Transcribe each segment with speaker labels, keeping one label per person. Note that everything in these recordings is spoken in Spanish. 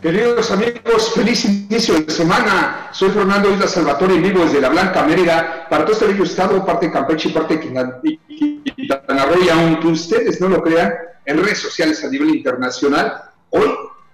Speaker 1: Queridos amigos, feliz inicio de semana. Soy Fernando Isla Salvatore en vivo desde la Blanca Mérida para todo este bello estado, parte de Campeche y parte de Quintana Roo. Y aunque ustedes no lo crean, en redes sociales a nivel internacional, hoy,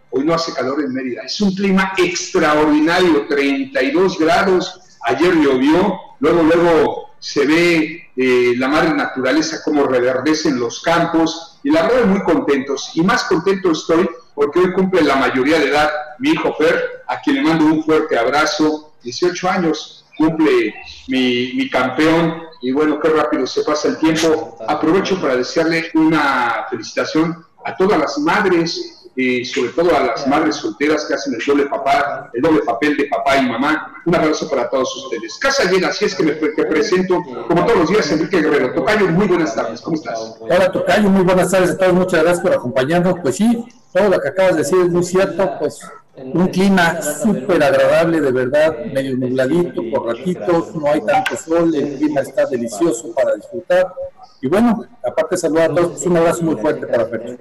Speaker 1: hoy no hace calor en Mérida. Es un clima extraordinario, 32 grados. Ayer llovió, luego, luego se ve eh, la madre naturaleza como reverdece en los campos y la verdad muy contentos. Y más contento estoy porque hoy cumple la mayoría de edad mi hijo Fer, a quien le mando un fuerte abrazo, 18 años, cumple mi, mi campeón, y bueno, qué rápido se pasa el tiempo. Aprovecho para desearle una felicitación a todas las madres, y sobre todo a las madres solteras que hacen el doble papá, el doble papel de papá y mamá. Un abrazo para todos ustedes. Casa llena, así es que me presento, como todos los días, Enrique Guerrero. Tocayo, muy buenas tardes, ¿cómo estás?
Speaker 2: Hola Tocayo, muy buenas tardes a todos, muchas gracias por acompañarnos. Pues sí, todo lo que acabas de decir es muy cierto, pues un clima súper agradable, de verdad, medio nubladito, por ratitos, no hay tanto sol, el clima está delicioso para disfrutar. Y bueno, aparte saludar a todos, pues, un abrazo muy fuerte para Pedro.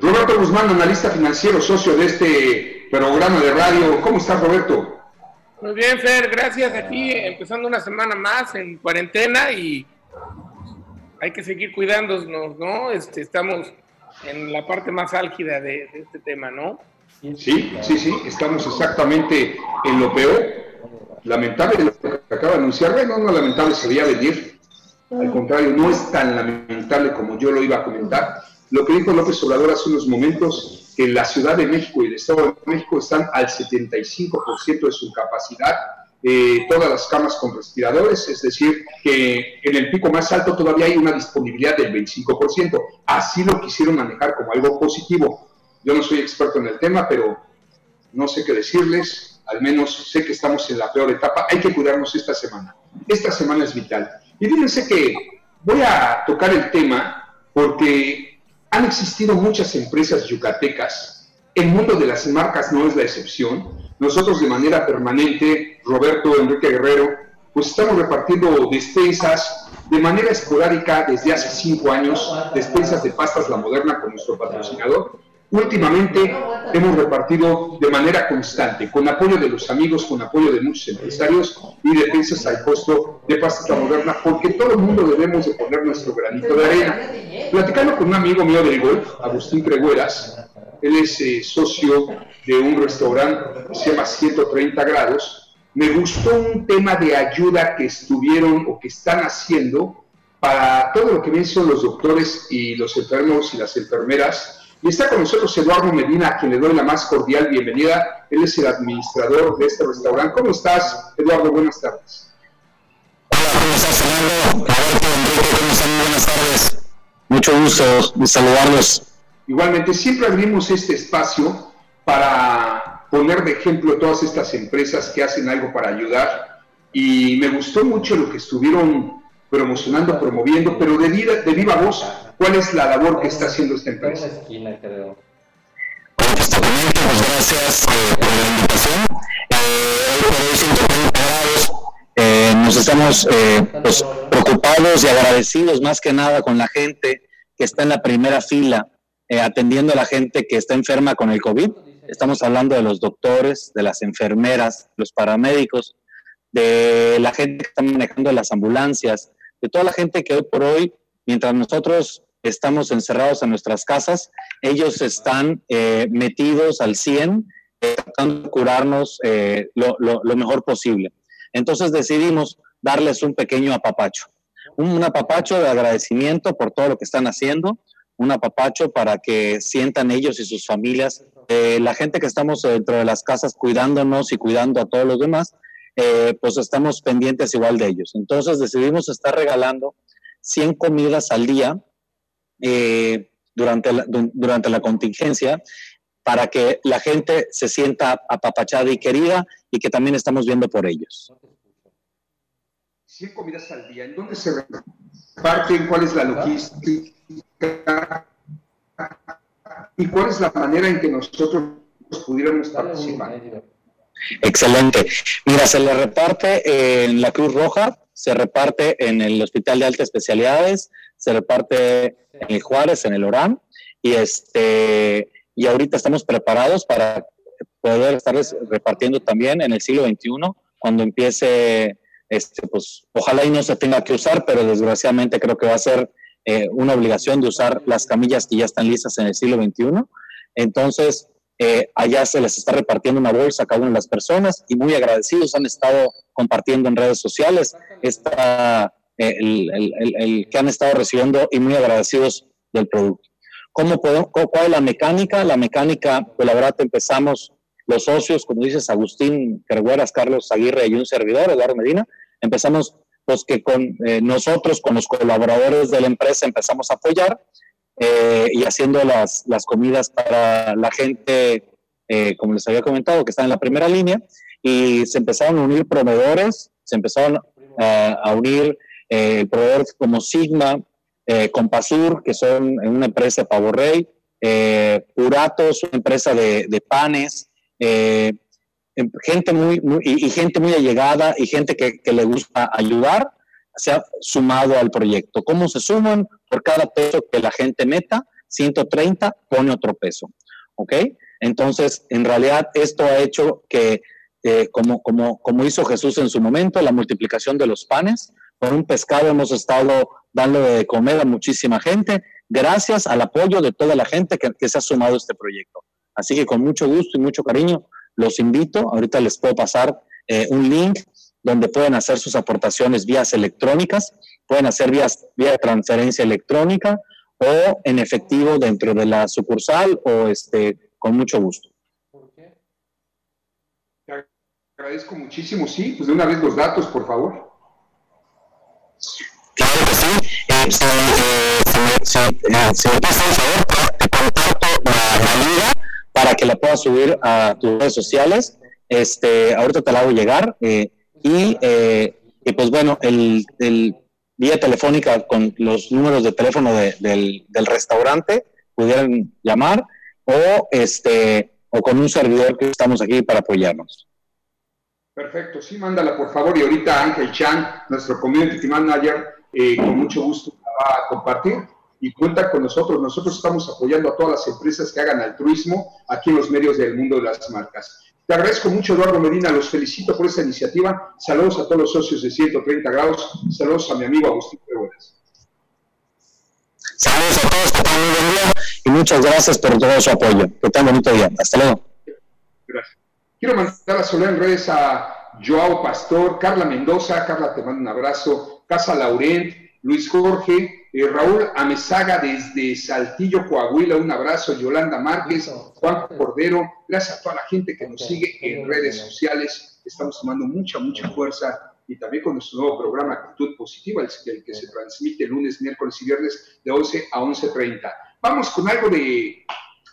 Speaker 1: Roberto Guzmán, analista financiero, socio de este programa de radio. ¿Cómo estás, Roberto?
Speaker 3: Muy bien, Fer, gracias. Aquí empezando una semana más en cuarentena y hay que seguir cuidándonos, ¿no? Este, estamos en la parte más álgida de, de este tema, ¿no?
Speaker 1: Sí, sí, sí, estamos exactamente en lo peor. Lamentable lo que acaba de anunciar. Bueno, no lamentable sería venir. Al contrario, no es tan lamentable como yo lo iba a comentar. Lo que dijo López Obrador hace unos momentos, que la Ciudad de México y el Estado de México están al 75% de su capacidad, eh, todas las camas con respiradores, es decir, que en el pico más alto todavía hay una disponibilidad del 25%. Así lo quisieron manejar como algo positivo. Yo no soy experto en el tema, pero no sé qué decirles. Al menos sé que estamos en la peor etapa. Hay que cuidarnos esta semana. Esta semana es vital. Y fíjense que voy a tocar el tema porque han existido muchas empresas yucatecas. El mundo de las marcas no es la excepción. Nosotros de manera permanente, Roberto Enrique Guerrero, pues estamos repartiendo despensas de manera esporádica desde hace cinco años, despensas de pastas La Moderna con nuestro patrocinador. Últimamente hemos repartido de manera constante, con apoyo de los amigos, con apoyo de muchos empresarios y despensas al costo de pastas La Moderna, porque todo el mundo debemos de poner nuestro granito de arena. Platicando con un amigo mío del golf, Agustín Cregueras, él es eh, socio de un restaurante que se llama 130 grados, me gustó un tema de ayuda que estuvieron o que están haciendo para todo lo que ven son los doctores y los enfermos y las enfermeras. Y está con nosotros Eduardo Medina, a quien le doy la más cordial bienvenida. Él es el administrador de este restaurante. ¿Cómo estás, Eduardo? Buenas tardes.
Speaker 4: Hola, ¿cómo estás, Fernando? Roberto, Enrique, ¿cómo están? Buenas tardes. Mucho gusto de saludarlos.
Speaker 1: Igualmente, siempre abrimos este espacio para poner de ejemplo todas estas empresas que hacen algo para ayudar. Y me gustó mucho lo que estuvieron promocionando, promoviendo, pero de viva, de viva voz, ¿cuál es la labor que está haciendo esta empresa?
Speaker 4: Comento, pues gracias eh, por la invitación. Eh, hoy por hoy 130 grados, eh, nos estamos eh, pues, preocupados y agradecidos más que nada con la gente que está en la primera fila eh, atendiendo a la gente que está enferma con el COVID. Estamos hablando de los doctores, de las enfermeras, los paramédicos, de la gente que está manejando las ambulancias, de toda la gente que hoy por hoy, mientras nosotros estamos encerrados en nuestras casas, ellos están eh, metidos al 100, eh, tratando de curarnos eh, lo, mejor posible. Entonces decidimos darles un pequeño apapacho, un apapacho de agradecimiento por todo lo que están haciendo, un apapacho para que sientan ellos y sus familias, eh, la gente que estamos dentro de las casas cuidándonos y cuidando a todos los demás, eh, pues estamos pendientes igual de ellos. Entonces decidimos estar regalando 100 comidas al día eh, durante, la, durante la contingencia para que la gente se sienta apapachada y querida y que también estamos viendo por ellos.
Speaker 1: 100 comidas al día, ¿en dónde se reparten? ¿Cuál es la logística? ¿Y cuál es la manera en que nosotros pudiéramos participar?
Speaker 4: Excelente. Mira, se le reparte en la Cruz Roja, se reparte en el Hospital de Alta Especialidades, se reparte en el Juárez, en el Orán, y este y ahorita estamos preparados para poder estar repartiendo también en el siglo XXI, cuando empiece, este, pues ojalá y no se tenga que usar, pero desgraciadamente creo que va a ser eh, una obligación de usar las camillas que ya están listas en el siglo XXI. Entonces, eh, allá se les está repartiendo una bolsa a cada una de las personas y muy agradecidos han estado compartiendo en redes sociales esta, eh, el, que han estado recibiendo y muy agradecidos del producto. ¿Cómo ¿Cuál es la mecánica? La mecánica, pues la verdad empezamos los socios, como dices, Agustín Cargueras, Carlos Aguirre y un servidor, Eduardo Medina, empezamos pues que con eh, nosotros, con los colaboradores de la empresa, empezamos a apoyar eh, y haciendo las, las, comidas para la gente, eh, como les había comentado, que está en la primera línea, y se empezaron a unir proveedores, se empezaron a unir eh, proveedores como Sigma, Compasur, que son una empresa de Pavo Rey, Puratos, una empresa de, de panes, gente muy, y, gente muy allegada y gente que, que le gusta ayudar se ha sumado al proyecto. ¿Cómo se suman? Por cada peso que la gente meta, 130 pone otro peso. ¿Ok? Entonces, en realidad, esto ha hecho que, eh, como, como, como hizo Jesús en su momento, la multiplicación de los panes, con un pescado hemos estado dando de comer a muchísima gente, gracias al apoyo de toda la gente que, se ha sumado a este proyecto. Así que con mucho gusto y mucho cariño los invito. Ahorita les puedo pasar eh, un link donde pueden hacer sus aportaciones vías electrónicas, pueden hacer vías, vía transferencia electrónica o en efectivo dentro de la sucursal o este, con mucho gusto.
Speaker 1: Te agradezco muchísimo, sí, pues de una vez los datos, por favor.
Speaker 4: Claro que sí. Eh, si, eh, si, me favor, te comparto la, la liga para que la puedas subir a tus redes sociales. Este, ahorita te la hago llegar. Eh, eh, y, pues bueno, el, vía telefónica con los números de teléfono del, restaurante pudieran llamar o este o con un servidor que estamos aquí para apoyarnos.
Speaker 1: Perfecto, sí, mándala por favor y ahorita Ángel Chan, nuestro community manager, eh, con mucho gusto la va a compartir y cuenta con nosotros. Nosotros estamos apoyando a todas las empresas que hagan altruismo aquí en los medios del mundo de las marcas. Te agradezco mucho, Eduardo Medina, los felicito por esta iniciativa. Saludos a todos los socios de 130 grados. Saludos a mi amigo Agustín Peruelas.
Speaker 4: Saludos a todos, que tengan un buen día y muchas gracias por todo su apoyo. Que tengan bonito día. Hasta luego.
Speaker 1: Gracias. Quiero mandar a soledad en redes a Joao Pastor, Carla Mendoza, Carla te mando un abrazo, Casa Laurent, Luis Jorge, eh, Raúl Amezaga desde Saltillo, Coahuila, un abrazo, Yolanda Márquez, Juan Cordero, gracias a toda la gente que nos sigue en redes sociales, estamos tomando mucha, mucha fuerza y también con nuestro nuevo programa Actitud Positiva, el, que se transmite lunes, miércoles y viernes de 11 a 11.30. Vamos con algo de,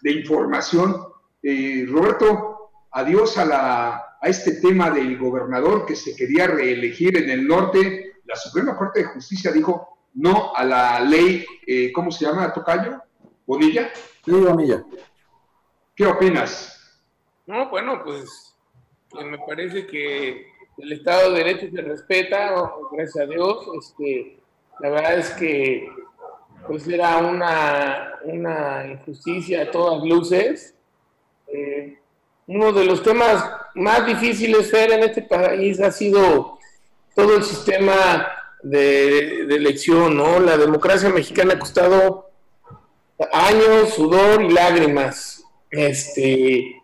Speaker 1: información. Eh, Roberto, adiós a, la, a este tema del gobernador que se quería reelegir en el norte. La Suprema Corte de Justicia dijo, no a la ley, eh, ¿cómo se llama, Tocayo? ¿Bonilla?
Speaker 2: Sí, Bonilla.
Speaker 1: ¿Qué opinas?
Speaker 3: No, bueno, pues, pues, me parece que el Estado de Derecho se respeta, gracias a Dios. Este, la verdad es que pues era una, una injusticia a todas luces. Eh, uno de los temas más difíciles, Fer, en este país ha sido todo el sistema de, elección, ¿no? La democracia mexicana ha costado años, sudor y lágrimas. Este,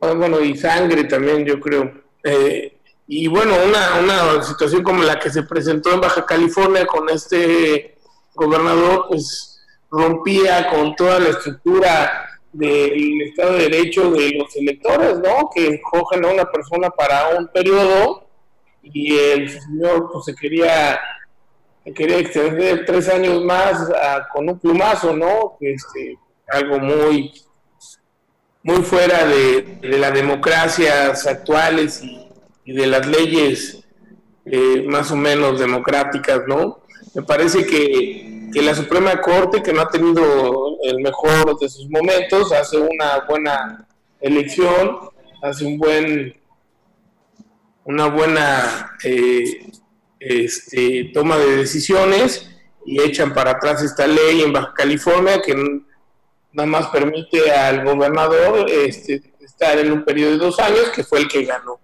Speaker 3: bueno, y sangre también, yo creo. Eh, y bueno, una, una situación como la que se presentó en Baja California con este gobernador, pues rompía con toda la estructura del Estado de Derecho de los electores, ¿no? Que escogen a una persona para un periodo y el señor pues se quería extender tres años más con un plumazo, ¿no? Este, algo muy muy fuera de, las democracias actuales y, de las leyes eh, más o menos democráticas, ¿no? Me parece que, que, la Suprema Corte, que no ha tenido el mejor de sus momentos, hace una buena elección, hace un buen, una buena eh, este, toma de decisiones y echan para atrás esta ley en Baja California que nada más permite al gobernador este, estar en un periodo de dos años, que fue el que ganó.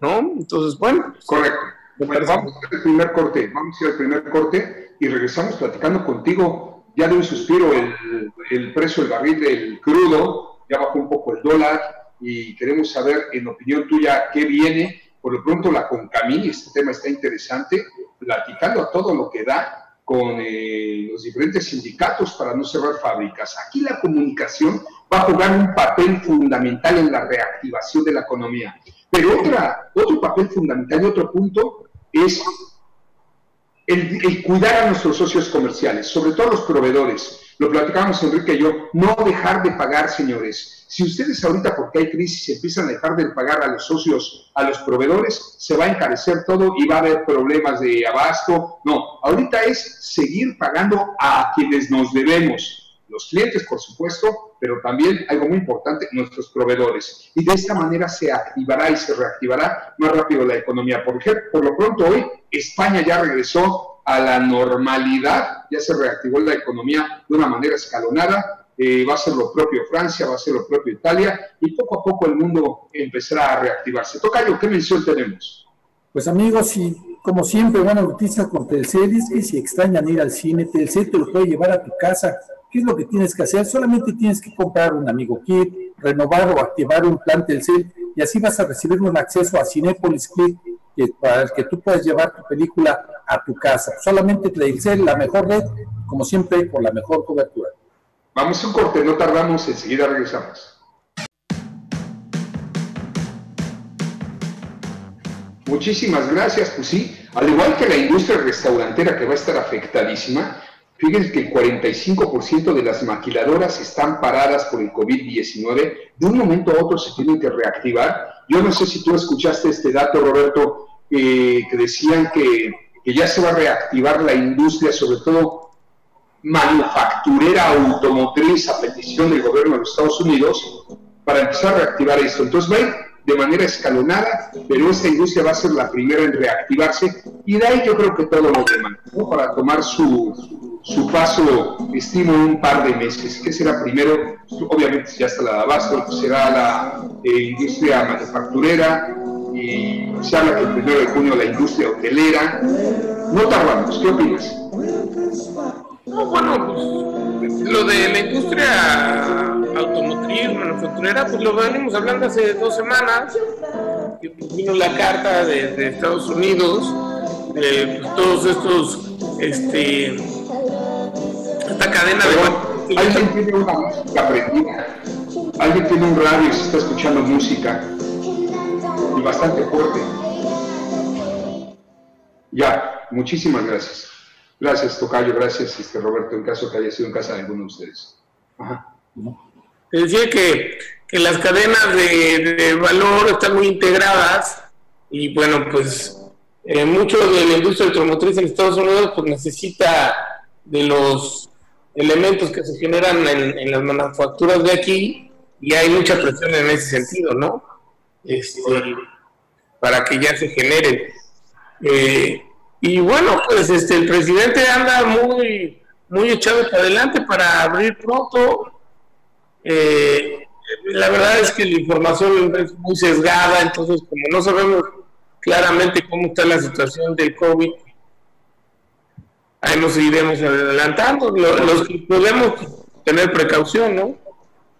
Speaker 3: ¿No? Entonces, bueno.
Speaker 1: Correcto. vamos al primer corte, vamos a ir al primer corte y regresamos platicando contigo. Ya de un suspiro el, el precio del barril del crudo, ya bajó un poco el dólar y queremos saber, en opinión tuya, qué viene. Por lo pronto, la Concamí, este tema está interesante, platicando a todo lo que da con eh, los diferentes sindicatos para no cerrar fábricas. Aquí la comunicación va a jugar un papel fundamental en la reactivación de la economía. Pero otra, otro papel fundamental y otro punto es el, cuidar a nuestros socios comerciales, sobre todo los proveedores. Lo platicamos Enrique y yo, no dejar de pagar, señores. Si ustedes ahorita, porque hay crisis, empiezan a dejar de pagar a los socios, a los proveedores, se va a encarecer todo y va a haber problemas de abasto. No, ahorita es seguir pagando a quienes nos debemos. Los clientes, por supuesto, pero también algo muy importante, nuestros proveedores. Y de esta manera se activará y se reactivará más rápido la economía. Por ejemplo, por lo pronto hoy España ya regresó a la normalidad, ya se reactivó la economía de una manera escalonada, eh, va a ser lo propio Francia, va a ser lo propio Italia, y poco a poco el mundo empezará a reactivarse. Tocayo, ¿qué mención tenemos?
Speaker 2: Pues amigos, y como siempre, buena noticia con Telcel, es que si extrañan ir al cine, Telcel te lo puede llevar a tu casa. ¿Qué es lo que tienes que hacer? Solamente tienes que comprar un amigo kit, renovar o activar un plan Telcel, y así vas a recibir un acceso a Cinepolis Click para el que tú puedas llevar tu película a tu casa. Solamente Telcel, la mejor red, como siempre, con la mejor cobertura.
Speaker 1: Vamos a un corte, no tardamos, enseguida regresamos. Muchísimas gracias, pues sí, al igual que la industria restaurantera que va a estar afectadísima, fíjense que el 45% de las maquiladoras están paradas por el COVID-19, de un momento a otro se tienen que reactivar. Yo no sé si tú escuchaste este dato, Roberto, eh, que decían que, que ya se va a reactivar la industria, sobre todo manufacturera automotriz a petición del gobierno de los Estados Unidos, para empezar a reactivar esto. Entonces va de manera escalonada, pero esta industria va a ser la primera en reactivarse y de ahí yo creo que todo lo demás, para tomar su, su paso, estimo, un par de meses. ¿Qué será primero? Obviamente ya está la de abasto, será la eh, industria manufacturera y se habla que el primero de junio la industria hotelera. No tardamos, ¿qué opinas?
Speaker 3: No, bueno, pues lo de la industria automotriz, manufacturera, pues lo venimos hablando hace dos semanas, que pues, vino la carta de, Estados Unidos, de pues, todos estos, este, esta cadena
Speaker 1: de... Alguien tiene una música prendida, alguien tiene un radio y se está escuchando música, y bastante fuerte. Ya, muchísimas gracias. Gracias, Tocayo, gracias, este, Roberto, en caso que haya sido en casa de alguno de ustedes. Ajá.
Speaker 3: Decía que, que las cadenas de, valor están muy integradas y bueno, pues eh, mucho de la industria automotriz en Estados Unidos pues necesita de los elementos que se generan en, las manufacturas de aquí y hay mucha presión en ese sentido, ¿no? Este, para que ya se generen. Eh, y bueno, pues este, el presidente anda muy, muy echado para adelante para abrir pronto. Eh, la verdad es que la información es muy sesgada, entonces como no sabemos claramente cómo está la situación del COVID, ahí nos iremos adelantando. Los que podemos tener precaución, ¿no?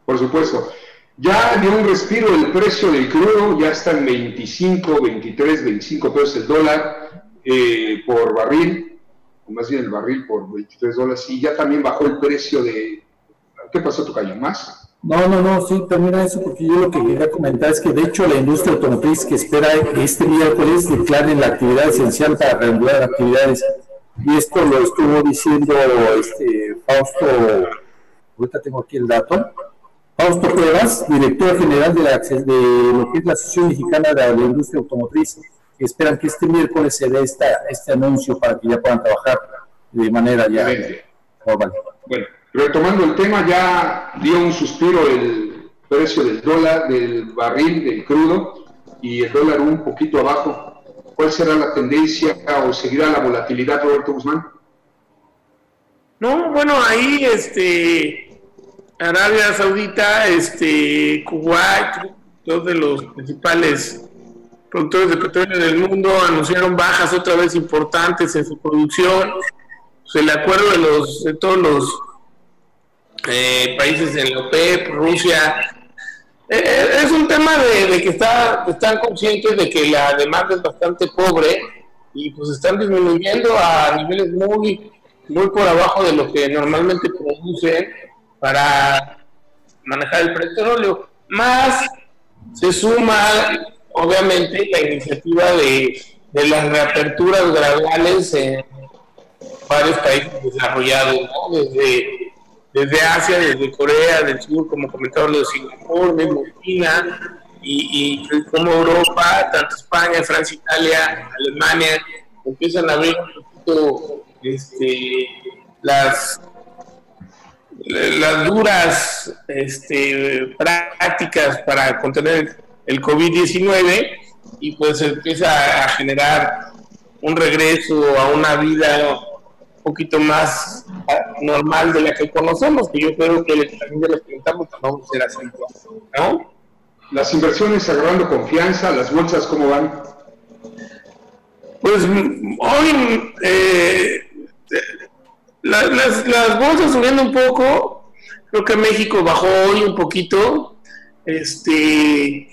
Speaker 1: Por supuesto. Ya dio un respiro el precio del crudo, ya está en 25, 23, 25 pesos el dólar eh, por barril, o más bien el barril por 23 dólares, y ya también bajó el precio de... ¿Qué pasó, Tocayo? ¿Más?
Speaker 2: No, no, no, sí, termina eso, porque yo lo que quería comentar es que de hecho la industria automotriz que espera este miércoles declare la actividad esencial para regular actividades, y esto lo estuvo diciendo este Fausto, ahorita tengo aquí el dato, Fausto Cuevas, director general de, la, de lo la Asociación Mexicana de la Industria Automotriz, esperan que este miércoles se dé esta, este anuncio para que ya puedan trabajar de manera ya
Speaker 1: formal. Bueno, retomando el tema, ya dio un suspiro el precio del dólar, del barril, del crudo, y el dólar un poquito abajo. ¿Cuál será la tendencia o seguirá la volatilidad, Roberto Guzmán?
Speaker 3: No, bueno, ahí este Arabia Saudita, este Kuwait, dos de los principales productores de petróleo del mundo anunciaron bajas otra vez importantes en su producción. Pues, el acuerdo de los de todos los eh, países en la OPEP, Rusia, eh, eh, es un tema de, que está, están conscientes de que la demanda es bastante pobre y pues están disminuyendo a niveles muy muy por abajo de lo que normalmente producen para manejar el petróleo. Más se suma, obviamente, la iniciativa de, las reaperturas graduales en varios países desarrollados, desde, desde Asia, desde Corea del Sur, como comentaba lo de Singapur, mismo China, y, y como Europa, tanto España, Francia, Italia, Alemania, empiezan a abrir un poquito este, las, las duras este, prácticas para contener el COVID-19 y pues empieza a generar un regreso a una vida un poquito más normal de la que conocemos, que yo creo que también de lo que estamos vamos a ser así, ¿no?
Speaker 1: Las inversiones agarrando confianza, las bolsas, ¿cómo van?
Speaker 3: Pues hoy eh, las, las bolsas subiendo un poco, creo que México bajó hoy un poquito, este,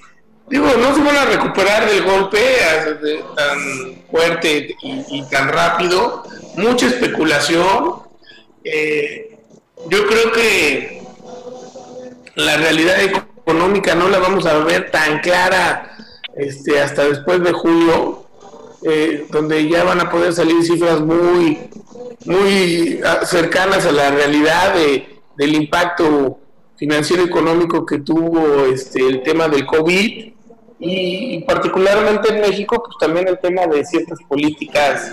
Speaker 3: digo, no se van a recuperar del golpe tan fuerte y, tan rápido, mucha especulación, eh, yo creo que la realidad económica no la vamos a ver tan clara este, hasta después de julio, eh, donde ya van a poder salir cifras muy, muy ah, cercanas a la realidad de, del impacto financiero económico que tuvo este, el tema del COVID y, particularmente en México, pues también el tema de ciertas políticas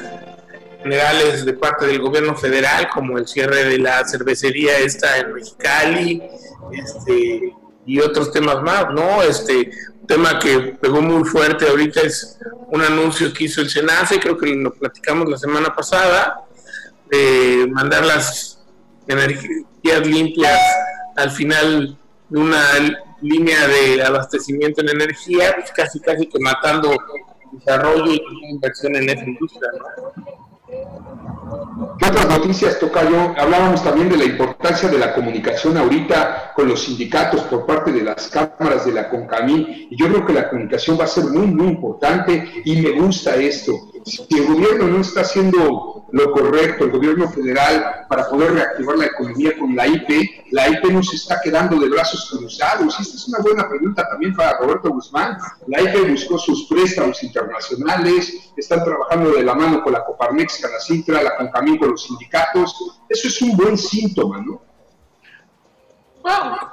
Speaker 3: generales de parte del gobierno federal, como el cierre de la cervecería esta en Mexicali, este, y otros temas más, ¿no? Este, tema que pegó muy fuerte ahorita es un anuncio que hizo el SENACE, creo que lo platicamos la semana pasada, de mandar las energías limpias al final de una línea de abastecimiento en energía, pues casi casi que matando desarrollo y inversión en esa industria.
Speaker 1: ¿Qué otras noticias, Tocayo? Hablábamos también de la importancia de la comunicación ahorita con los sindicatos por parte de las cámaras de la CONCAMI, y yo creo que la comunicación va a ser muy, muy importante y me gusta esto. Si el gobierno no está haciendo lo correcto, el gobierno federal, para poder reactivar la economía con la IP, la IP no se está quedando de brazos cruzados. Y esta es una buena pregunta también para Roberto Guzmán. La IP buscó sus préstamos internacionales, están trabajando de la mano con la Coparmex, con la Cintra, la Concamín, con los sindicatos. Eso es un buen síntoma, ¿no?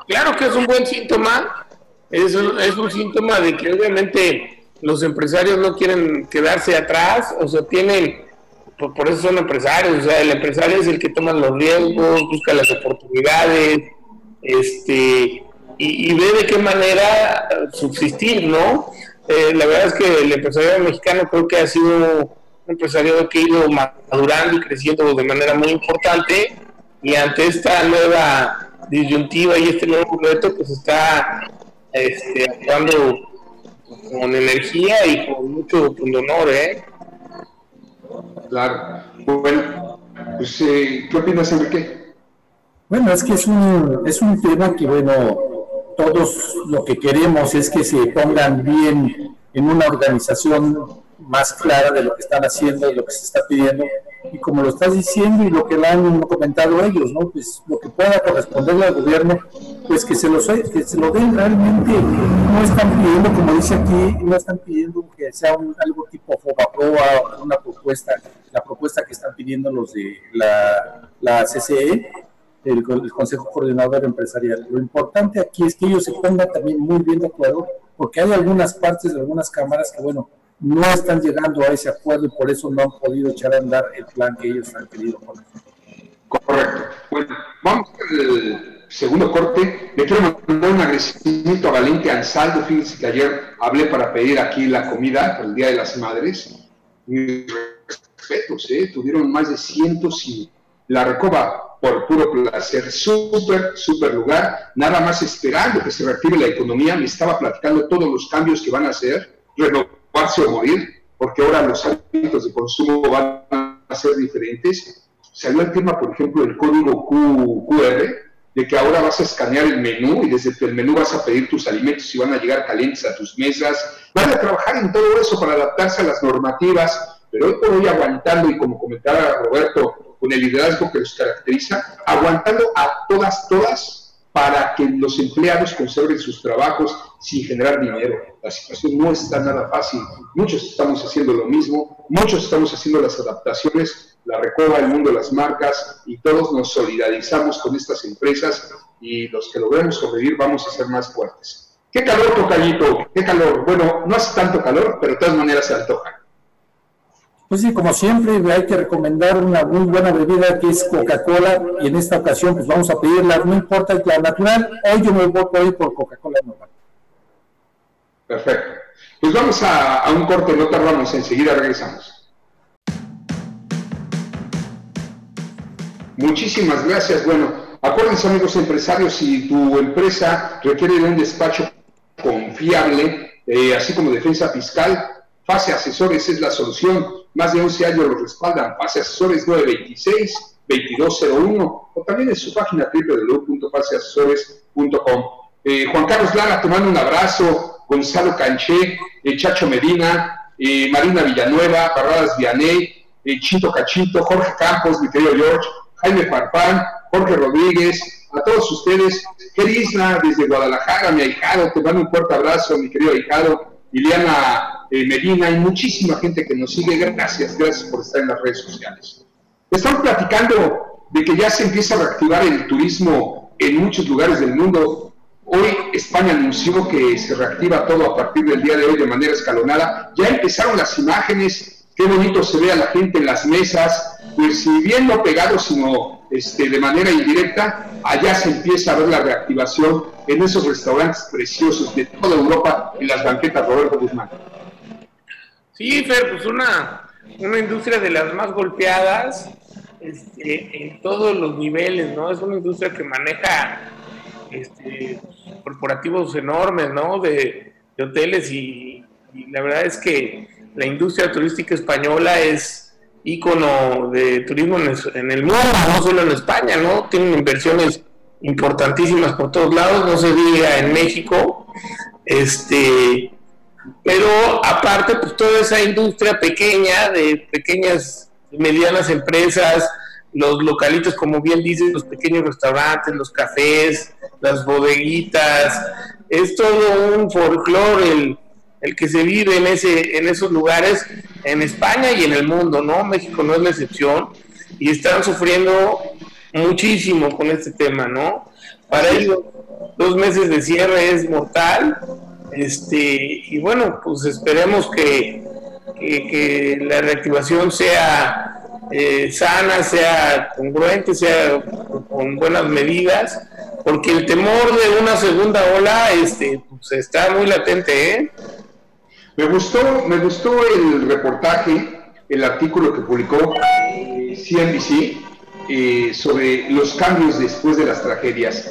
Speaker 3: Claro que es un buen síntoma. Es es un síntoma de que obviamente los empresarios no quieren quedarse atrás, o sea, tienen, por, eso son empresarios, o sea, el empresario es el que toma los riesgos, busca las oportunidades, este, y, ve de qué manera subsistir, ¿no? Eh, la verdad es que el empresario mexicano creo que ha sido un empresario que ha ido madurando y creciendo de manera muy importante, y ante esta nueva disyuntiva y este nuevo reto, pues está este, actuando con energía y con mucho honor, ¿eh?
Speaker 1: Claro. Bueno, pues, eh, ¿qué opinas, Enrique?
Speaker 2: Bueno, es que es un, es un tema que, bueno, todos lo que queremos es que se pongan bien en una organización más clara de lo que están haciendo y lo que se está pidiendo. Y como lo estás diciendo y lo que le han comentado ellos, ¿no? Pues lo que pueda corresponderle al gobierno, pues que se, lo, que se lo den realmente. No están pidiendo, como dice aquí, no están pidiendo que sea un, algo tipo FOBAPROA, una propuesta, la propuesta que están pidiendo los de la, la CCE, el, Consejo Coordinador Empresarial. Lo importante aquí es que ellos se pongan también muy bien de acuerdo, porque hay algunas partes de algunas cámaras que, bueno, no están llegando a ese acuerdo y por eso no han podido echar a andar el plan que ellos han querido poner.
Speaker 1: Correcto. Bueno, vamos al segundo corte. Le quiero mandar un agradecimiento a Valente Ansaldo. Fíjense que ayer hablé para pedir aquí la comida para el Día de las Madres. Mis respetos, ¿eh? Tuvieron más de cientos y la recoba por puro placer. Súper, súper lugar. Nada más esperando que se reactive la economía. Me estaba platicando todos los cambios que van a hacer. Renovarse o morir, porque ahora los hábitos de consumo van a ser diferentes. Salió el tema, por ejemplo, del código QR, de que ahora vas a escanear el menú y desde el menú vas a pedir tus alimentos y van a llegar calientes a tus mesas. Van a trabajar en todo eso para adaptarse a las normativas, pero hoy por hoy aguantando, y como comentaba Roberto, con el liderazgo que los caracteriza, aguantando a todas, todas, para que los empleados conserven sus trabajos sin generar dinero. La situación no está nada fácil. Muchos estamos haciendo lo mismo, muchos estamos haciendo las adaptaciones, la recoba, el mundo de las marcas, y todos nos solidarizamos con estas empresas y los que logremos sobrevivir vamos a ser más fuertes. ¿Qué calor, Tocayito? ¿Qué calor? Bueno, no hace tanto calor, pero de todas maneras se antoja.
Speaker 2: Pues sí, como siempre, hay que recomendar una muy buena bebida que es Coca-Cola y en esta ocasión pues vamos a pedirla, no importa la natural, hoy yo me voy a por Coca-Cola normal.
Speaker 1: Perfecto. Pues vamos a, un corte, no tardamos, enseguida regresamos. Muchísimas gracias. Bueno, acuérdense amigos empresarios, si tu empresa requiere de un despacho confiable, eh, así como defensa fiscal, Fase Asesores es la solución más de 11 años lo respaldan. Pase Asesores 926-2201 o también en su página www.paseasesores.com. Eh, Juan Carlos Lara, te mando un abrazo. Gonzalo Canché, eh, Chacho Medina, eh, Marina Villanueva, Barradas Vianey, Chito Cachito, Jorge Campos, mi querido George, Jaime Farfán, Jorge Rodríguez, a todos ustedes, Isla desde Guadalajara, mi ahijado, te mando un fuerte abrazo, mi querido ahijado, Liliana eh, Medina, hay muchísima gente que nos sigue. Gracias, gracias por estar en las redes sociales. Estamos platicando de que ya se empieza a reactivar el turismo en muchos lugares del mundo. Hoy España anunció que se reactiva todo a partir del día de hoy de manera escalonada. Ya empezaron las imágenes, qué bonito se ve a la gente en las mesas, pues si bien no pegados, sino este, de manera indirecta, allá se empieza a ver la reactivación en esos restaurantes preciosos de toda Europa en las banquetas Roberto Guzmán.
Speaker 3: Sí, Fer, pues una, una industria de las más golpeadas este, en todos los niveles, ¿no? Es una industria que maneja este, corporativos enormes, ¿no? De, hoteles y, la verdad es que la industria turística española es ícono de turismo en el mundo, no solo en España, ¿no? Tienen inversiones importantísimas por todos lados, no se diga en México, este, pero aparte, pues toda esa industria pequeña, de pequeñas medianas empresas, los localitos, como bien dicen, los pequeños restaurantes, los cafés, las bodeguitas, es todo un folclore el, el que se vive en, ese, en esos lugares en España y en el mundo, ¿no? México no es la excepción y están sufriendo muchísimo con este tema, ¿no? Para ellos, dos meses de cierre es mortal. Este, y bueno, pues esperemos que, que, la reactivación sea eh, sana, sea congruente, sea con buenas medidas, porque el temor de una segunda ola este, pues está muy latente. ¿eh?
Speaker 1: Me gustó, me gustó el reportaje, el artículo que publicó CNBC eh, sobre los cambios después de las tragedias.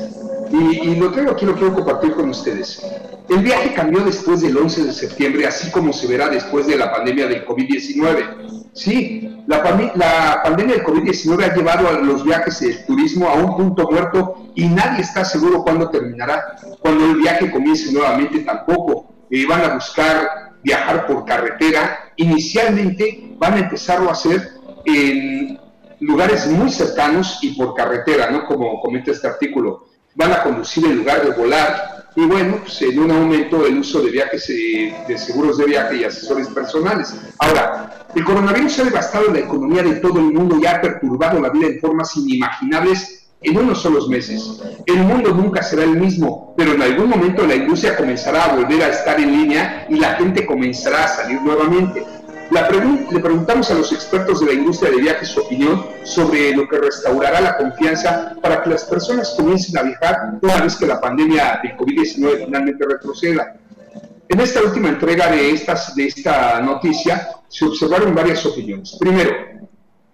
Speaker 1: Y, lo traigo aquí, lo quiero compartir con ustedes. El viaje cambió después del 11 de septiembre, así como se verá después de la pandemia del COVID-19. Sí, la, la pandemia del COVID-19 ha llevado a los viajes y el turismo a un punto muerto y nadie está seguro cuándo terminará. Cuando el viaje comience nuevamente tampoco. Eh, van a buscar viajar por carretera. Inicialmente van a empezarlo a hacer en lugares muy cercanos y por carretera, ¿no? Como comenta este artículo. Van a conducir en lugar de volar y bueno, pues en un aumento del uso de viajes, eh, de seguros de viaje y asesores personales. Ahora, el coronavirus ha devastado la economía de todo el mundo y ha perturbado la vida en formas inimaginables en unos solos meses. El mundo nunca será el mismo, pero en algún momento la industria comenzará a volver a estar en línea y la gente comenzará a salir nuevamente. La le preguntamos a los expertos de la industria de viajes su opinión sobre lo que restaurará la confianza para que las personas comiencen a viajar una vez que la pandemia de COVID-19 finalmente retroceda. En esta última entrega de, estas, de esta noticia se observaron varias opiniones. Primero,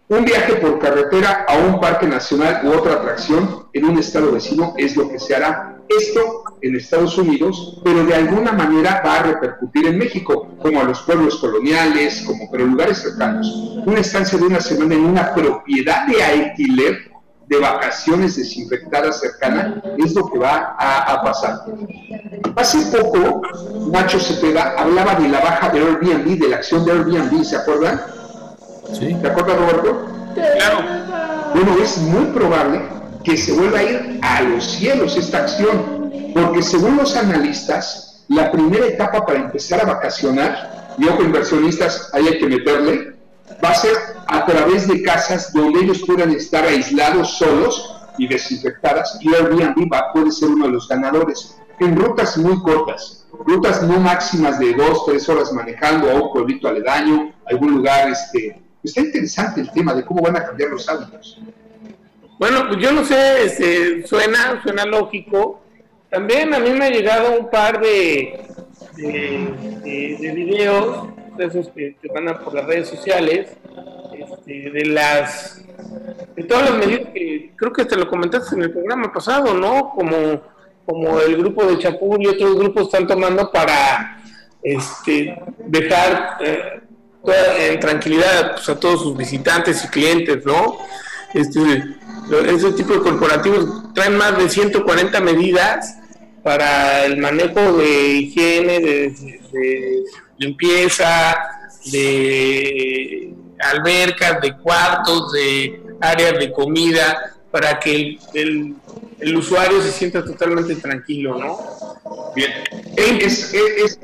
Speaker 1: un viaje por carretera a un parque nacional u otra atracción en un estado vecino es lo que se hará. Esto en Estados Unidos, pero de alguna manera va a repercutir en México, como a los pueblos coloniales, como pero lugares cercanos. Una estancia de una semana en una propiedad de alquiler de vacaciones desinfectadas cercana es lo que va a, pasar. Hace poco, Nacho Cepeda hablaba de la baja de Airbnb, de la acción de Airbnb, ¿se acuerdan? ¿Te acuerdas, Roberto?
Speaker 3: Claro.
Speaker 1: Bueno, es muy probable que se vuelva a ir a los cielos esta acción, porque según los analistas, la primera etapa para empezar a vacacionar, y ojo inversionistas, hay que meterle, va a ser a través de casas donde ellos puedan estar aislados solos y desinfectadas, y Airbnb va, puede ser uno de los ganadores, en rutas muy cortas, rutas no máximas de dos, tres horas manejando a un pueblito aledaño, algún lugar este, Está interesante el tema de cómo van a cambiar los hábitos.
Speaker 3: Bueno, pues yo no sé, este, suena, suena lógico. También a mí me ha llegado un par de, de, videos, de esos que, van a por las redes sociales, este, de las de todas las medidas que creo que te lo comentaste en el programa pasado, ¿no? Como, como el grupo de Chapul y otros grupos están tomando para este, dejar eh, en tranquilidad pues, a todos sus visitantes y clientes, ¿no? Este, ese tipo de corporativos traen más de 140 medidas para el manejo de higiene, de, limpieza, de albercas, de cuartos, de áreas de comida, para que el, el, usuario se sienta totalmente tranquilo, ¿no?
Speaker 1: Bien. Es, es,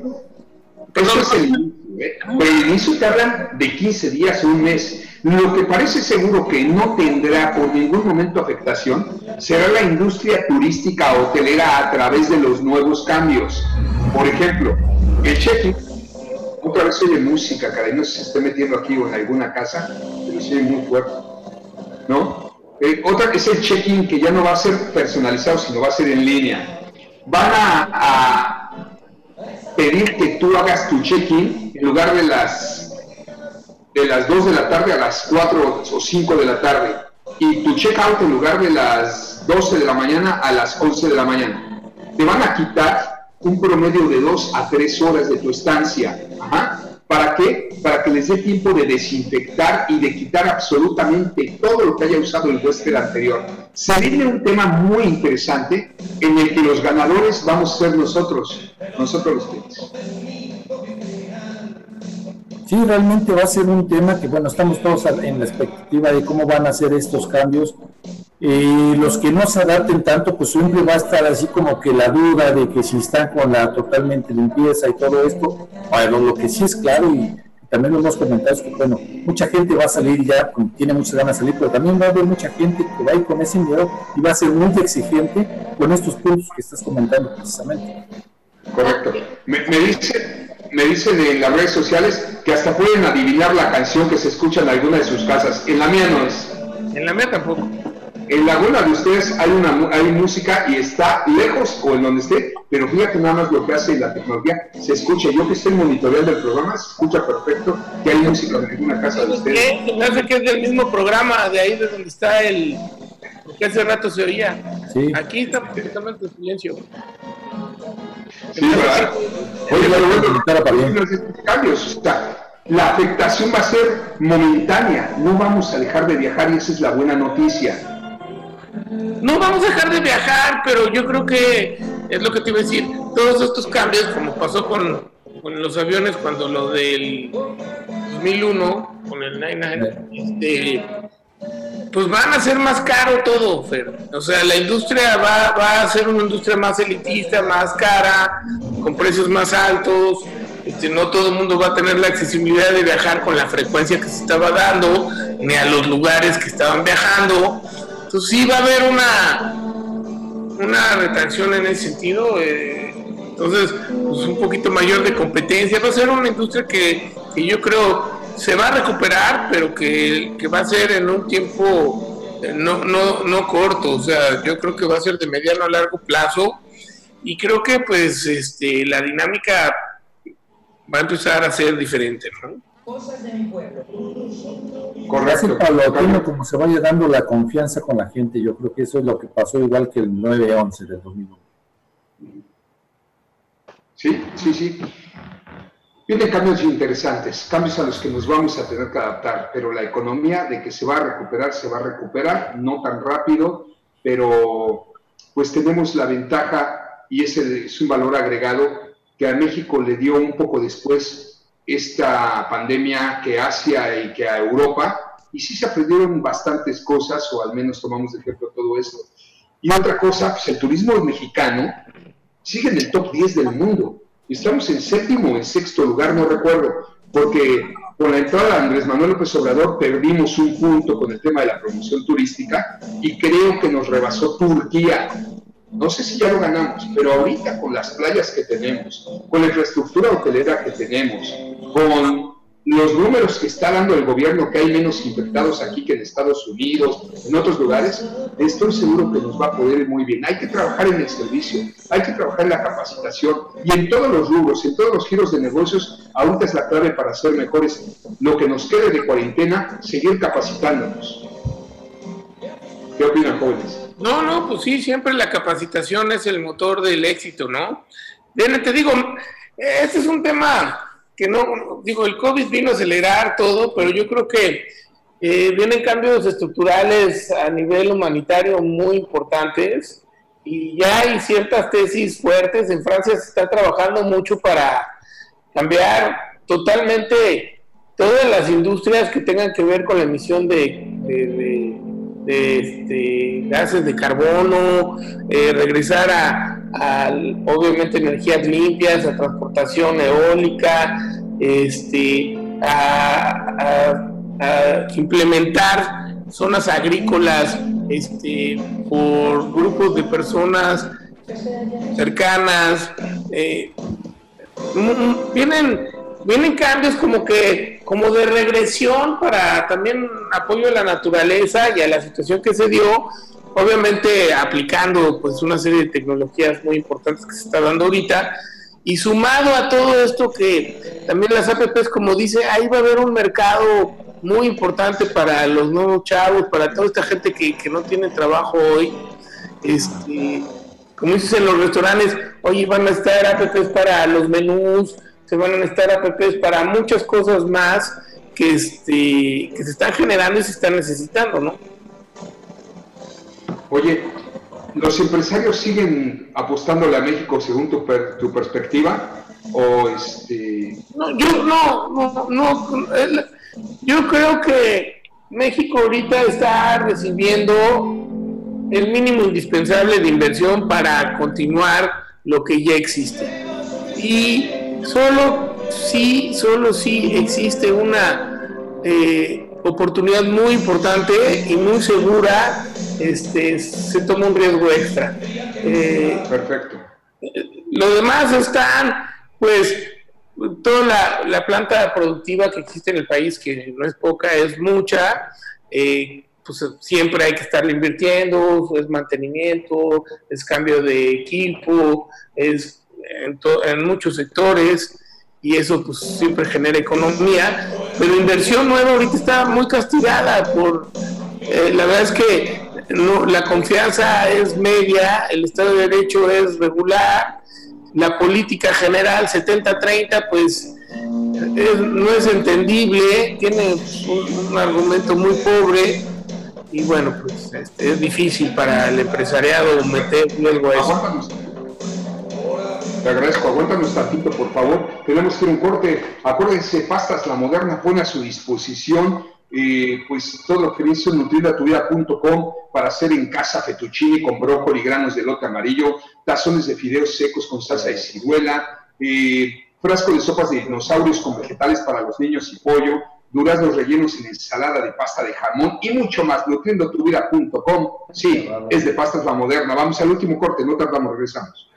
Speaker 1: es el pero el inicio te hablan de 15 días un mes. Lo que parece seguro que no tendrá por ningún momento afectación será la industria turística hotelera a través de los nuevos cambios. Por ejemplo, el check-in, otra vez oye música, caray, no sé si se esté metiendo aquí o en alguna casa, pero sí muy fuerte. ¿No? Eh, otra es el check-in que ya no va a ser personalizado, sino va a ser en línea. Van a pedir que tú hagas tu check-in en lugar de las, de las 2 de la tarde a las 4 o 5 de la tarde y tu check-out en lugar de las 12 de la mañana a las 11 de la mañana. Te van a quitar un promedio de 2 a 3 horas de tu estancia. ¿Para qué? Para que les dé tiempo de desinfectar y de quitar absolutamente todo lo que haya usado el huésped anterior. Se viene un tema muy interesante en el que los ganadores vamos a ser nosotros, nosotros los.
Speaker 2: Sí, realmente va a ser un tema que, bueno, estamos todos en la expectativa de cómo van a ser estos cambios. Eh, los que no se adapten tanto, pues siempre va a estar así como que la duda de que si están con la totalmente limpieza y todo esto. Bueno, lo que sí es claro y también lo hemos comentado es que, bueno, mucha gente va a salir ya, tiene muchas ganas de salir, pero también va a haber mucha gente que va a ir con ese miedo y va a ser muy exigente con estos puntos que estás comentando precisamente.
Speaker 1: Correcto. Me dice me dicen en las redes sociales que hasta pueden adivinar la canción que se escucha en alguna de sus casas. En la mía no es.
Speaker 3: En la mía tampoco.
Speaker 1: En la buena de ustedes hay una hay música y está lejos o en donde esté, pero fíjate nada más lo que hace la tecnología, se escucha. Yo que estoy monitoreando el programa, se escucha perfecto que hay música en alguna casa de ustedes.
Speaker 3: ¿Qué? Me hace que es del mismo programa, de ahí de donde está el que hace rato se oía. Sí. Aquí está perfectamente en silencio.
Speaker 1: Sí, ¿verdad? Oye, bueno, cambios, la afectación va a ser momentánea, no vamos a dejar de viajar y esa es la buena noticia.
Speaker 3: No vamos a dejar de viajar, pero yo creo que es lo que te iba a decir, todos estos cambios, como pasó con, con los aviones cuando lo del 2001, con el 99, este, pues van a ser más caro todo, Fer. O sea, la industria va, a ser una industria más elitista, más cara, con precios más altos. Este, no todo el mundo va a tener la accesibilidad de viajar con la frecuencia que se estaba dando, ni a los lugares que estaban viajando. Entonces sí va a haber una, una retracción en ese sentido. Eh, entonces, pues un poquito mayor de competencia. Va a ser una industria que yo creo se va a recuperar, pero que, que va a ser en un tiempo eh, no, no, no corto. O sea, yo creo que va a ser de mediano a largo plazo. Y creo que pues este, la dinámica va a empezar a ser diferente, ¿no? Cosas de mi pueblo.
Speaker 2: Correcto. como se vaya dando la confianza con la gente, yo creo que eso es lo que pasó igual que el 9-11 del 2001.
Speaker 1: Sí, sí, sí. Vienen cambios interesantes, cambios a los que nos vamos a tener que adaptar, pero la economía de que se va a recuperar, se va a recuperar, no tan rápido, pero pues tenemos la ventaja y ese es un valor agregado que a México le dio un poco después esta pandemia que Asia y que a Europa, y sí se aprendieron bastantes cosas, o al menos tomamos de ejemplo todo esto. Y otra cosa, pues el turismo mexicano sigue en el top 10 del mundo. Estamos en séptimo o en sexto lugar, no recuerdo, porque con la entrada de Andrés Manuel López Obrador perdimos un punto con el tema de la promoción turística y creo que nos rebasó Turquía. No sé si ya lo ganamos, pero ahorita con las playas que tenemos, con la infraestructura hotelera que tenemos, con los números que está dando el gobierno, que hay menos infectados aquí que en Estados Unidos, en otros lugares, estoy seguro que nos va a poder ir muy bien. Hay que trabajar en el servicio, hay que trabajar en la capacitación y en todos los rubros, en todos los giros de negocios, ahorita es la clave para ser mejores. Lo que nos quede de cuarentena, seguir capacitándonos. ¿Qué opinan, jóvenes?
Speaker 3: No, no, pues sí, siempre la capacitación es el motor del éxito, ¿no? Bien, te digo, este es un tema que no, digo, el COVID vino a acelerar todo, pero yo creo que eh, vienen cambios estructurales a nivel humanitario muy importantes y ya hay ciertas tesis fuertes. En Francia se está trabajando mucho para cambiar totalmente todas las industrias que tengan que ver con la emisión de de este, gases de carbono, eh, regresar a, obviamente energías limpias, a transportación eólica, este, a, implementar zonas agrícolas este, por grupos de personas cercanas. Eh, vienen vienen cambios como que, como de regresión para también apoyo a la naturaleza y a la situación que se dio, obviamente aplicando pues una serie de tecnologías muy importantes que se está dando ahorita, y sumado a todo esto que también las APPs, como dice, ahí va a haber un mercado muy importante para los nuevos chavos, para toda esta gente que, que no tiene trabajo hoy, este, como dices en los restaurantes, oye, van a estar APPs para los menús, se van a necesitar apps para muchas cosas más que, este, que se están generando y se están necesitando, ¿no?
Speaker 1: Oye, ¿los empresarios siguen apostándole a México según tu, tu perspectiva? ¿O este...
Speaker 3: No, yo no, no, no, yo creo que México ahorita está recibiendo el mínimo indispensable de inversión para continuar lo que ya existe. Y Solo sí, solo sí existe una eh, oportunidad muy importante y muy segura, este, se toma un riesgo extra.
Speaker 1: Eh, Perfecto.
Speaker 3: Lo demás están, pues, toda la, planta productiva que existe en el país, que no es poca, es mucha, eh, pues siempre hay que estarle invirtiendo, es mantenimiento, es cambio de equipo, es en, muchos sectores y eso pues siempre genera economía, pero inversión nueva ahorita está muy castigada por, eh, la verdad es que no, la confianza es media, el Estado de Derecho es regular, la política general 70-30 pues no es entendible, tiene un, argumento muy pobre y bueno pues este, es difícil para el empresariado meter luego eso.
Speaker 1: Te agradezco, aguántanos tantito, por favor. Tenemos que ir un corte. Acuérdense, Pastas La Moderna pone a su disposición eh, pues todo lo que dice nutridatuvidad.com para hacer en casa fettuccine con brócoli, granos de lote amarillo, tazones de fideos secos con salsa de ciruela, eh, frasco de sopas de dinosaurios con vegetales para los niños y pollo, duraznos rellenos en ensalada de pasta de jamón y mucho más, nutriendotuvida.com. Sí, es de pastas la moderna. Vamos al último corte, no tardamos, regresamos.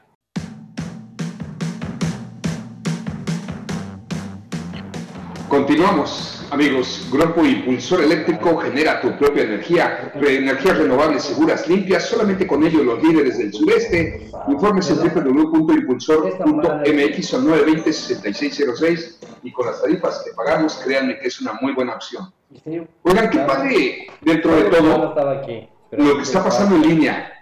Speaker 1: Continuamos, amigos. Grupo Impulsor Eléctrico genera tu propia energía, energías renovables, seguras, limpias. Solamente con ello los líderes del sureste. Informes en www.impulsor.mx o 920-6606 y con las tarifas que pagamos, créanme que es una muy buena opción. Oigan, qué padre dentro de todo lo que está pasando en línea.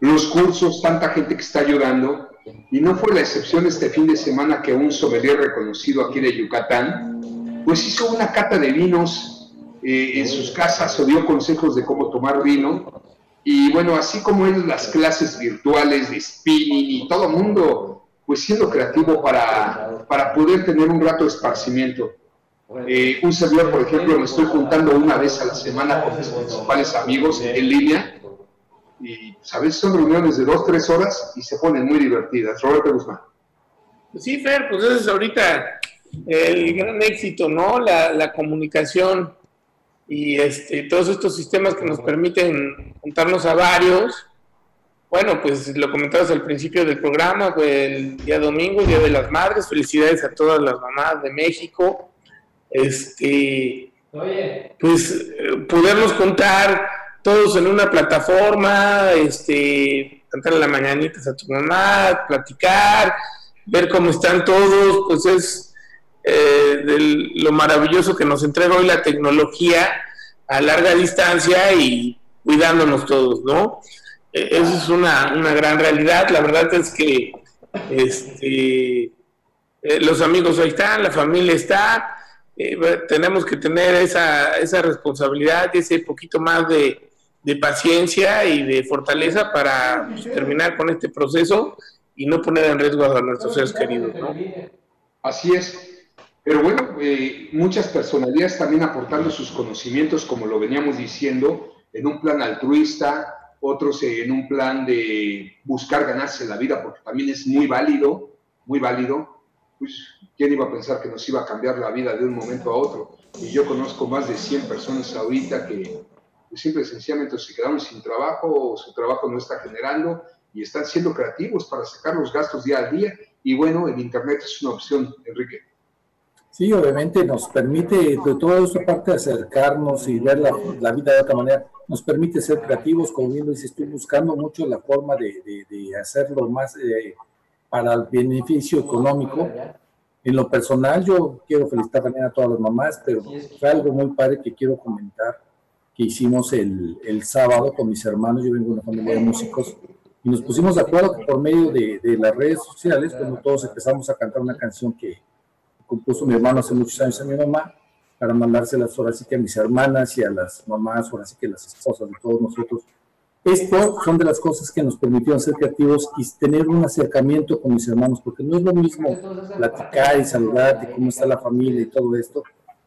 Speaker 1: Los cursos, tanta gente que está ayudando. Y no fue la excepción este fin de semana que un sommelier reconocido aquí de Yucatán pues hizo una cata de vinos eh, en sus casas o dio consejos de cómo tomar vino. Y bueno, así como en las clases virtuales de spinning y todo mundo, pues siendo creativo para, para poder tener un rato de esparcimiento. Eh, un servidor, por ejemplo, me estoy juntando una vez a la semana con mis principales amigos en línea y a veces son reuniones de dos, tres horas y se ponen muy divertidas. Roberto Guzmán.
Speaker 3: Sí, Fer, pues eso es ahorita el gran éxito, ¿no? La, comunicación y este, todos estos sistemas que nos permiten juntarnos a varios. Bueno, pues lo comentabas al principio del programa, fue el día domingo, Día de las Madres. Felicidades a todas las mamás de México. Este, pues eh, podernos contar todos en una plataforma, este, cantarle la mañanitas a tu mamá, platicar, ver cómo están todos, pues es eh, de lo maravilloso que nos entrega hoy la tecnología a larga distancia y cuidándonos todos, ¿no? Eh, eso es una, gran realidad. La verdad es que este, eh, los amigos ahí están, la familia está. tenemos que tener esa, esa responsabilidad, ese poquito más de, paciencia y de fortaleza para terminar con este proceso y no poner en riesgo a nuestros seres queridos, ¿no?
Speaker 1: Así es. Pero bueno, eh, muchas personalidades también aportando sus conocimientos, como lo veníamos diciendo, en un plan altruista, otros en un plan de buscar ganarse la vida, porque también es muy válido, muy válido. Pues, ¿quién iba a pensar que nos iba a cambiar la vida de un momento a otro? Y yo conozco más de 100 personas ahorita que pues, simple sencillamente se quedaron sin trabajo o su trabajo no está generando y están siendo creativos para sacar los gastos día a día. Y bueno, el Internet es una opción, Enrique.
Speaker 2: Sí, obviamente nos permite, de toda esta parte, acercarnos y ver la, vida de otra manera. Nos permite ser creativos, como bien lo dices, estoy buscando mucho la forma de, hacerlo más eh, para el beneficio económico. En lo personal, yo quiero felicitar también a todas las mamás, pero fue algo muy padre que quiero comentar, que hicimos el, el sábado con mis hermanos, yo vengo de una familia de músicos, y nos pusimos de acuerdo que por medio de, de las redes sociales, cuando todos empezamos a cantar una canción que, compuso mi hermano hace muchos años a mi mamá, para mandárselas ahora sí que a mis hermanas y a las mamás, ahora sí que las esposas de todos nosotros. Esto son de las cosas que nos permitieron ser creativos y tener un acercamiento con mis hermanos, porque no es lo mismo platicar y saludar de cómo está la familia y todo esto,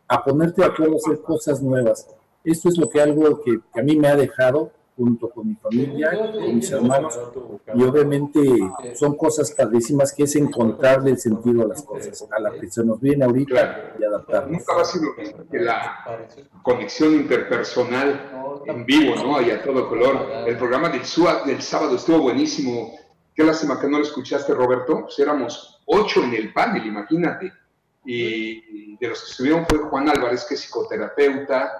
Speaker 2: a ponerte de acuerdo a hacer cosas nuevas. Esto es lo que algo que, que a mí me ha dejado junto con mi familia, con mis hermanos, y obviamente son cosas padrísimas que es encontrarle el sentido a las cosas, a la que se nos viene ahorita y adaptarnos.
Speaker 1: Nunca va a ser lo mismo que la conexión interpersonal en vivo, ¿no? Y a todo color. El programa del, del sábado estuvo buenísimo. Qué lástima que no lo escuchaste, Roberto. Pues éramos ocho en el panel, imagínate. Y de los que estuvieron fue Juan Álvarez, que es psicoterapeuta,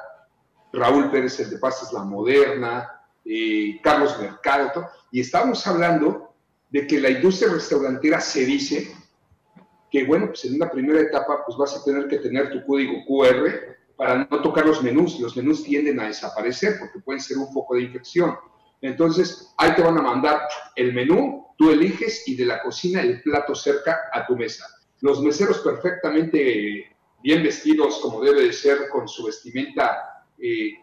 Speaker 1: Raúl Pérez, el de Pastas La Moderna, eh, Carlos Mercado, y estábamos hablando de que la industria restaurantera se dice que, bueno, pues en una primera etapa, pues vas a tener que tener tu código QR para no tocar los menús. Los menús tienden a desaparecer porque pueden ser un foco de infección. Entonces, ahí te van a mandar el menú, tú eliges y de la cocina el plato cerca a tu mesa. Los meseros perfectamente bien vestidos, como debe de ser, con su vestimenta eh,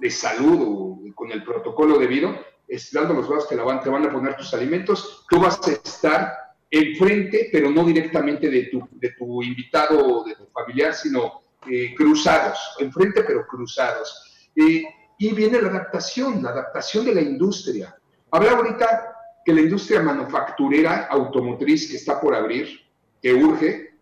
Speaker 1: de salud o con el protocolo debido, estirando los brazos te, la te van a poner tus alimentos, tú vas a estar enfrente, pero no directamente de tu, de tu invitado o de tu familiar, sino eh, cruzados, enfrente pero cruzados. Eh, y viene la adaptación, la adaptación de la industria. Habla ahorita que la industria manufacturera automotriz que está por abrir, que urge,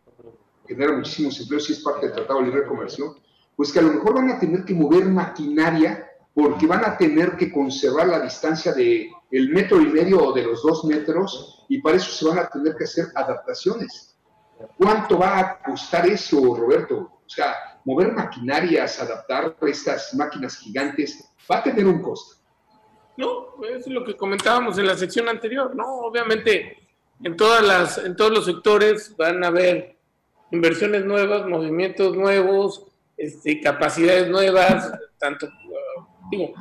Speaker 1: genera muchísimos empleos y es parte del Tratado de Libre Comercio, pues que a lo mejor van a tener que mover maquinaria porque van a tener que conservar la distancia de el metro y medio o de los dos metros y para eso se van a tener que hacer adaptaciones. ¿Cuánto va a costar eso, Roberto? O sea, mover maquinarias, adaptar estas máquinas gigantes, va a tener un costo.
Speaker 3: No, es lo que comentábamos en la sección anterior, ¿no? Obviamente, en, todas las, en todos los sectores van a haber inversiones nuevas, movimientos nuevos, este, capacidades nuevas, tanto, uh, digo,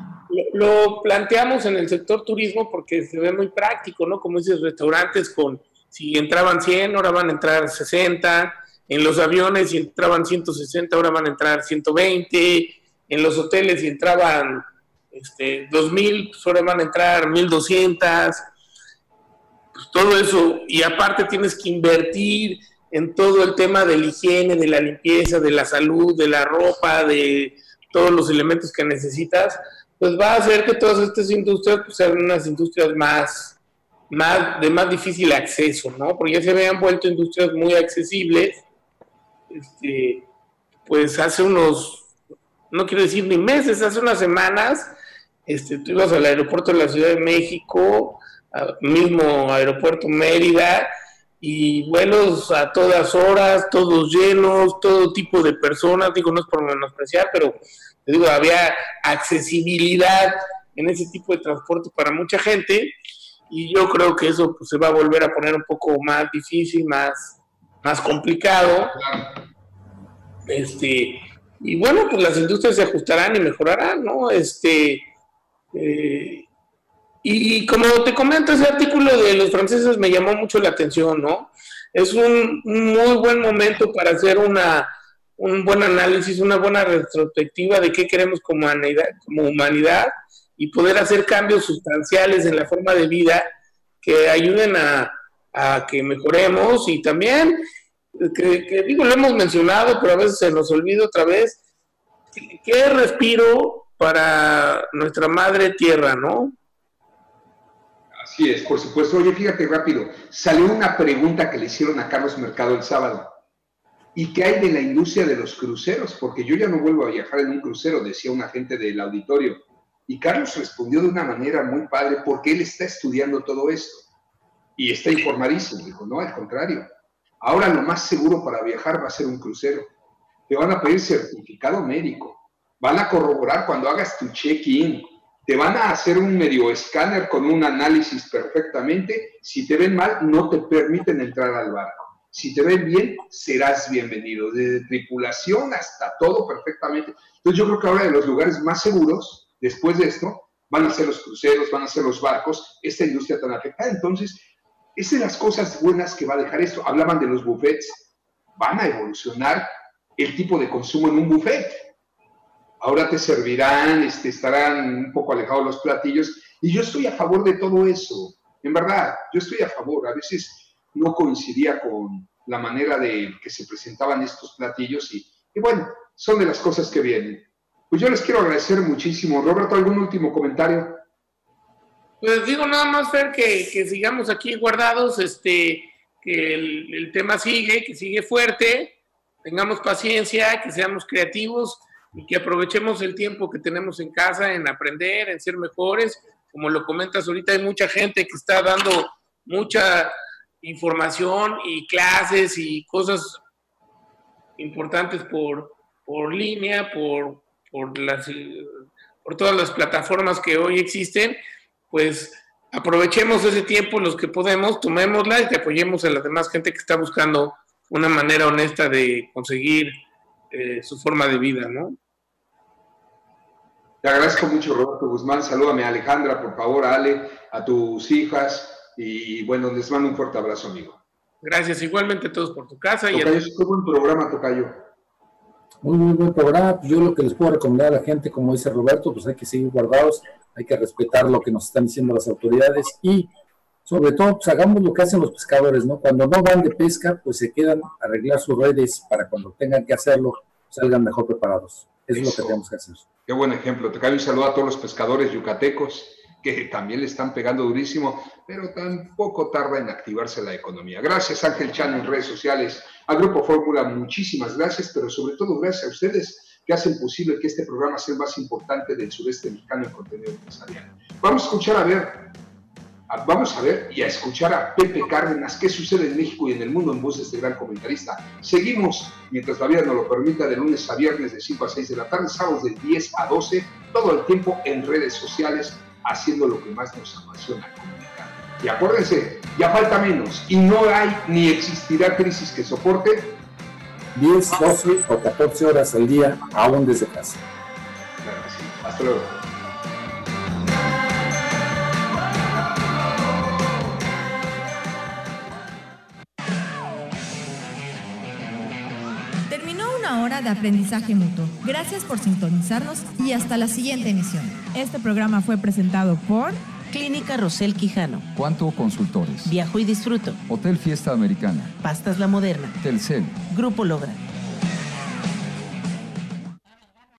Speaker 3: lo, planteamos en el sector turismo porque se ve muy práctico, ¿no? Como dices, restaurantes con, si entraban 100, ahora van a entrar 60, en los aviones si entraban 160, ahora van a entrar 120, en los hoteles si entraban este, 2000, pues ahora van a entrar 1200, pues todo eso, y aparte tienes que invertir en todo el tema de la higiene, de la limpieza, de la salud, de la ropa, de todos los elementos que necesitas, pues va a hacer que todas estas industrias pues, sean unas industrias más, más de más difícil acceso, ¿no? Porque ya se habían vuelto industrias muy accesibles, este, pues hace unos, no quiero decir ni meses, hace unas semanas, este, tú ibas al aeropuerto de la Ciudad de México, al mismo aeropuerto Mérida, y vuelos a todas horas, todos llenos, todo tipo de personas, digo, no es por menospreciar, pero digo, había accesibilidad en ese tipo de transporte para mucha gente, y yo creo que eso pues, se va a volver a poner un poco más difícil, más, más complicado. Este, y bueno, pues las industrias se ajustarán y mejorarán, ¿no? Este, eh, y como te comento, ese artículo de los franceses me llamó mucho la atención, ¿no? Es un, muy buen momento para hacer una, un buen análisis, una buena retrospectiva de qué queremos como humanidad, y poder hacer cambios sustanciales en la forma de vida que ayuden a, a que mejoremos y también, digo, lo hemos mencionado, pero a veces se nos olvida otra vez, ¿qué respiro para nuestra madre tierra, no?
Speaker 1: Así es, por supuesto. Oye, fíjate rápido, salió una pregunta que le hicieron a Carlos Mercado el sábado. ¿Y qué hay de la industria de los cruceros? Porque yo ya no vuelvo a viajar en un crucero, decía un agente del auditorio. Y Carlos respondió de una manera muy padre porque él está estudiando todo esto y está informadísimo. Dijo, no, al contrario. Ahora lo más seguro para viajar va a ser un crucero. Te van a pedir certificado médico. Van a corroborar cuando hagas tu check-in te van a hacer un medio escáner con un análisis perfectamente. Si te ven mal, no te permiten entrar al barco. Si te ven bien, serás bienvenido. Desde tripulación hasta todo perfectamente. Entonces yo creo que ahora de los lugares más seguros, después de esto, van a ser los cruceros, van a ser los barcos, esta industria tan afectada. Entonces, es de las cosas buenas que va a dejar esto. Hablaban de los buffets. Van a evolucionar el tipo de consumo en un buffet ahora te servirán, este, estarán un poco alejados los platillos. Y yo estoy a favor de todo eso, en verdad, yo estoy a favor. A veces no coincidía con la manera de que se presentaban estos platillos y, bueno, son de las cosas que vienen. Pues yo les quiero agradecer muchísimo. Roberto, ¿algún último comentario?
Speaker 3: Pues digo nada más, Fer, que, que sigamos aquí guardados, este, que el, el tema sigue, que sigue fuerte, tengamos paciencia, que seamos creativos y que aprovechemos el tiempo que tenemos en casa en aprender, en ser mejores. Como lo comentas ahorita, hay mucha gente que está dando mucha información y clases y cosas importantes por, por línea, por, por, las, por todas las plataformas que hoy existen, pues aprovechemos ese tiempo los que podemos, tomémosla y apoyemos a la demás gente que está buscando una manera honesta de conseguir eh, su forma de vida, ¿no?
Speaker 1: Te agradezco mucho, Roberto Guzmán. Salúdame a Alejandra, por favor, a Ale, a tus hijas. Y bueno, les mando un fuerte abrazo, amigo.
Speaker 3: Gracias, igualmente a todos por tu casa.
Speaker 1: Tocayo, y a... buen programa, Tocayo.
Speaker 2: Muy, muy buen programa. Yo lo que les puedo recomendar a la gente, como dice Roberto, pues hay que seguir guardados, hay que respetar lo que nos están diciendo las autoridades y sobre todo, pues hagamos lo que hacen los pescadores, ¿no? Cuando no van de pesca, pues se quedan a arreglar sus redes para cuando tengan que hacerlo, salgan mejor preparados. Eso, es lo que tenemos que hacer.
Speaker 1: Qué buen ejemplo. Te cae un saludo a todos los pescadores yucatecos que también le están pegando durísimo, pero tampoco tarda en activarse la economía. Gracias Ángel Chan en redes sociales, al Grupo Fórmula, muchísimas gracias, pero sobre todo gracias a ustedes que hacen posible que este programa sea el más importante del sureste mexicano en contenido empresarial. Vamos a escuchar a ver Vamos a ver y a escuchar a Pepe Cárdenas qué sucede en México y en el mundo en voz de este gran comentarista. Seguimos, mientras la vida nos lo permita, de lunes a viernes de 5 a 6 de la tarde, sábados de 10 a 12, todo el tiempo en redes sociales, haciendo lo que más nos apasiona, comunicar. Y acuérdense, ya falta menos y no hay ni existirá crisis que soporte
Speaker 2: 10, 12 o 14 horas al día, aún desde casa.
Speaker 1: Claro sí. Hasta luego.
Speaker 5: De aprendizaje mutuo. Gracias por sintonizarnos y hasta la siguiente emisión. Este programa fue presentado por
Speaker 6: Clínica Rosel Quijano,
Speaker 7: Cuanto Consultores,
Speaker 6: Viajo y Disfruto,
Speaker 7: Hotel Fiesta Americana,
Speaker 6: Pastas La Moderna,
Speaker 7: Telcel,
Speaker 6: Grupo Logra.